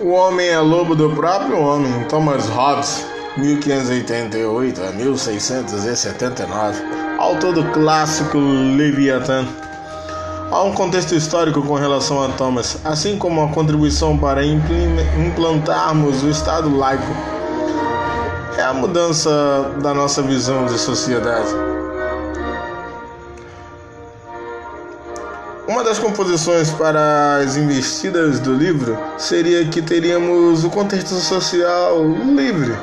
O homem é lobo do próprio homem, Thomas Hobbes, 1588 a 1679, autor do clássico Leviatã. Há um contexto histórico com relação a Thomas, assim como a contribuição para implantarmos o Estado laico. É a mudança da nossa visão de sociedade. Uma das composições para as investidas do livro seria que teríamos o contexto social livre.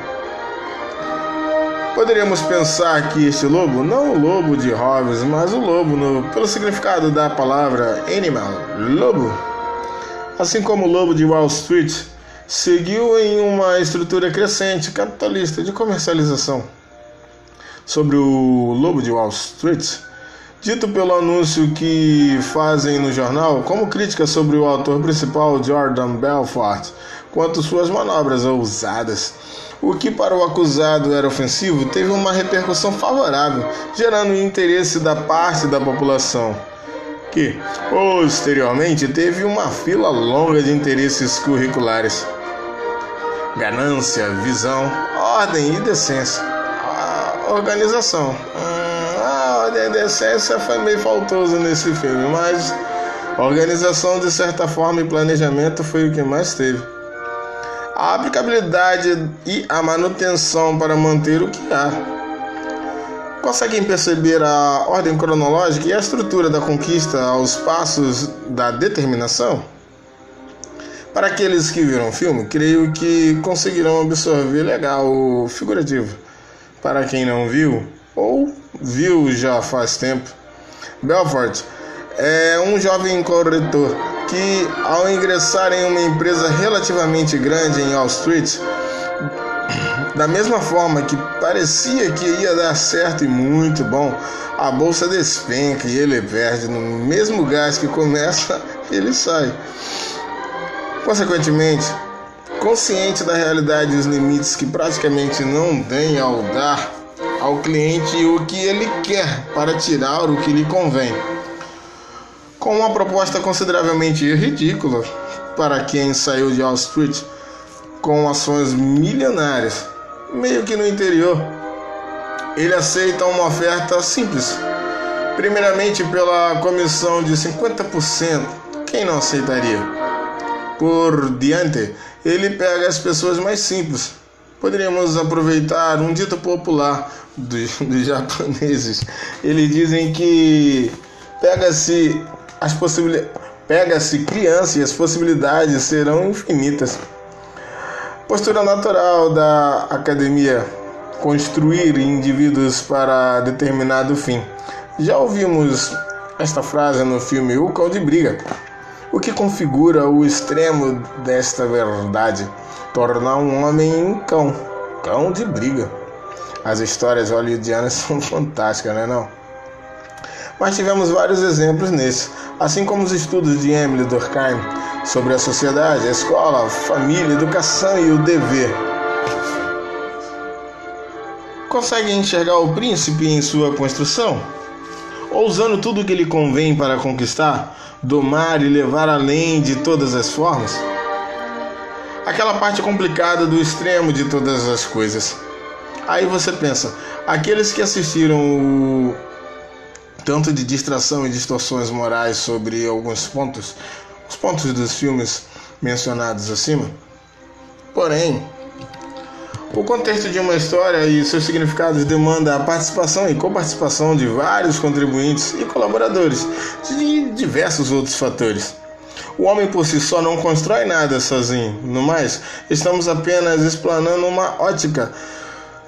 Poderíamos pensar que este lobo, não o lobo de Hobbes, mas o lobo no, pelo significado da palavra animal, lobo, assim como o lobo de Wall Street, seguiu em uma estrutura crescente capitalista de comercialização. Sobre o lobo de Wall Street, dito pelo anúncio que fazem no jornal, como crítica sobre o autor principal Jordan Belfort, quanto suas manobras ousadas. O que para o acusado era ofensivo teve uma repercussão favorável, gerando interesse da parte da população, que, posteriormente, teve uma fila longa de interesses curriculares. Ganância, visão, ordem e decência. A organização ordem e decência foi meio faltoso nesse filme, mas organização de certa forma e planejamento foi o que mais teve. A aplicabilidade e a manutenção para manter o que há. Conseguem perceber a ordem cronológica e a estrutura da conquista aos passos da determinação? Para aqueles que viram o filme, creio que conseguirão absorver legal o figurativo. Para quem não viu, ou viu já faz tempo. Belfort é um jovem corretor que, ao ingressar em uma empresa relativamente grande em Wall Street, da mesma forma que parecia que ia dar certo e muito bom, a bolsa despenca e ele perde no mesmo gás que começa, ele sai. Consequentemente, consciente da realidade e os limites que praticamente não tem ao dar ao cliente o que ele quer para tirar o que lhe convém. Com uma proposta consideravelmente ridícula para quem saiu de Wall Street com ações milionárias, meio que no interior, ele aceita uma oferta simples. Primeiramente pela comissão de 50%, quem não aceitaria? Por diante, ele pega as pessoas mais simples. Poderíamos aproveitar um dito popular dos, dos japoneses. Eles dizem que pega-se as possibilidades, pega-se criança e as possibilidades serão infinitas. Postura natural da academia construir indivíduos para determinado fim. Já ouvimos esta frase no filme O Cão de Briga, o que configura o extremo desta verdade, tornar um homem um cão, cão de briga. As histórias hollywoodianas são fantásticas, não é não? Mas tivemos vários exemplos nesse, assim como os estudos de Emily Durkheim sobre a sociedade, a escola, a família, a educação e o dever. Consegue enxergar o príncipe em sua construção? Ousando tudo o que lhe convém para conquistar, domar e levar além de todas as formas? Aquela parte complicada do extremo de todas as coisas. Aí você pensa, aqueles que assistiram o tanto de distração e distorções morais sobre alguns pontos, os pontos dos filmes mencionados acima. Porém, o contexto de uma história e seus significados demanda a participação e coparticipação de vários contribuintes e colaboradores de diversos outros fatores. O homem por si só não constrói nada sozinho. No mais, estamos apenas explanando uma ótica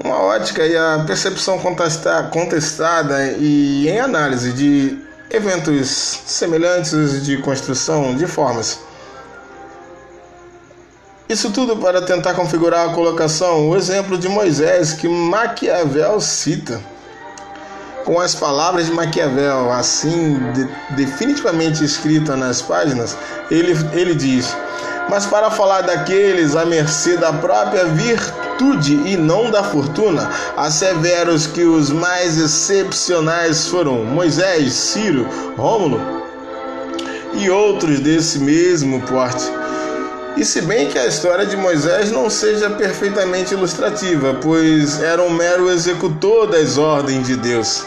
uma ótica e a percepção contestada e em análise de eventos semelhantes de construção de formas. Isso tudo para tentar configurar a colocação, o exemplo de Moisés que Maquiavel cita. Com as palavras de Maquiavel assim de, definitivamente escritas nas páginas, ele, ele diz: Mas para falar daqueles à mercê da própria virtude, e não da fortuna, asseveros que os mais excepcionais foram Moisés, Ciro, Rômulo e outros desse mesmo porte. E se bem que a história de Moisés não seja perfeitamente ilustrativa, pois era um mero executor das ordens de Deus.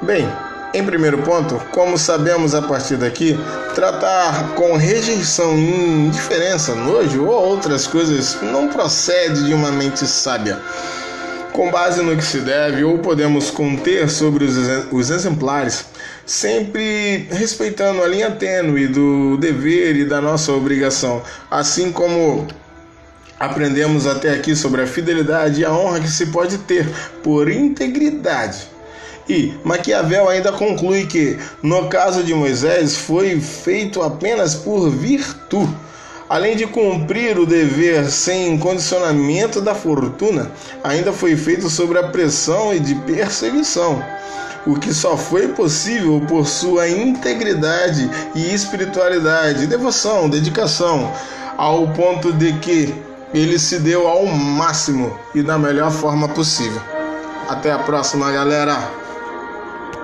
Bem, em primeiro ponto, como sabemos a partir daqui, tratar com rejeição, indiferença, nojo ou outras coisas não procede de uma mente sábia. Com base no que se deve, ou podemos conter sobre os exemplares, sempre respeitando a linha tênue do dever e da nossa obrigação, assim como aprendemos até aqui sobre a fidelidade e a honra que se pode ter por integridade e Maquiavel ainda conclui que, no caso de Moisés, foi feito apenas por virtude. Além de cumprir o dever sem condicionamento da fortuna, ainda foi feito sob a pressão e de perseguição, o que só foi possível por sua integridade e espiritualidade, devoção, dedicação, ao ponto de que ele se deu ao máximo e da melhor forma possível. Até a próxima, galera!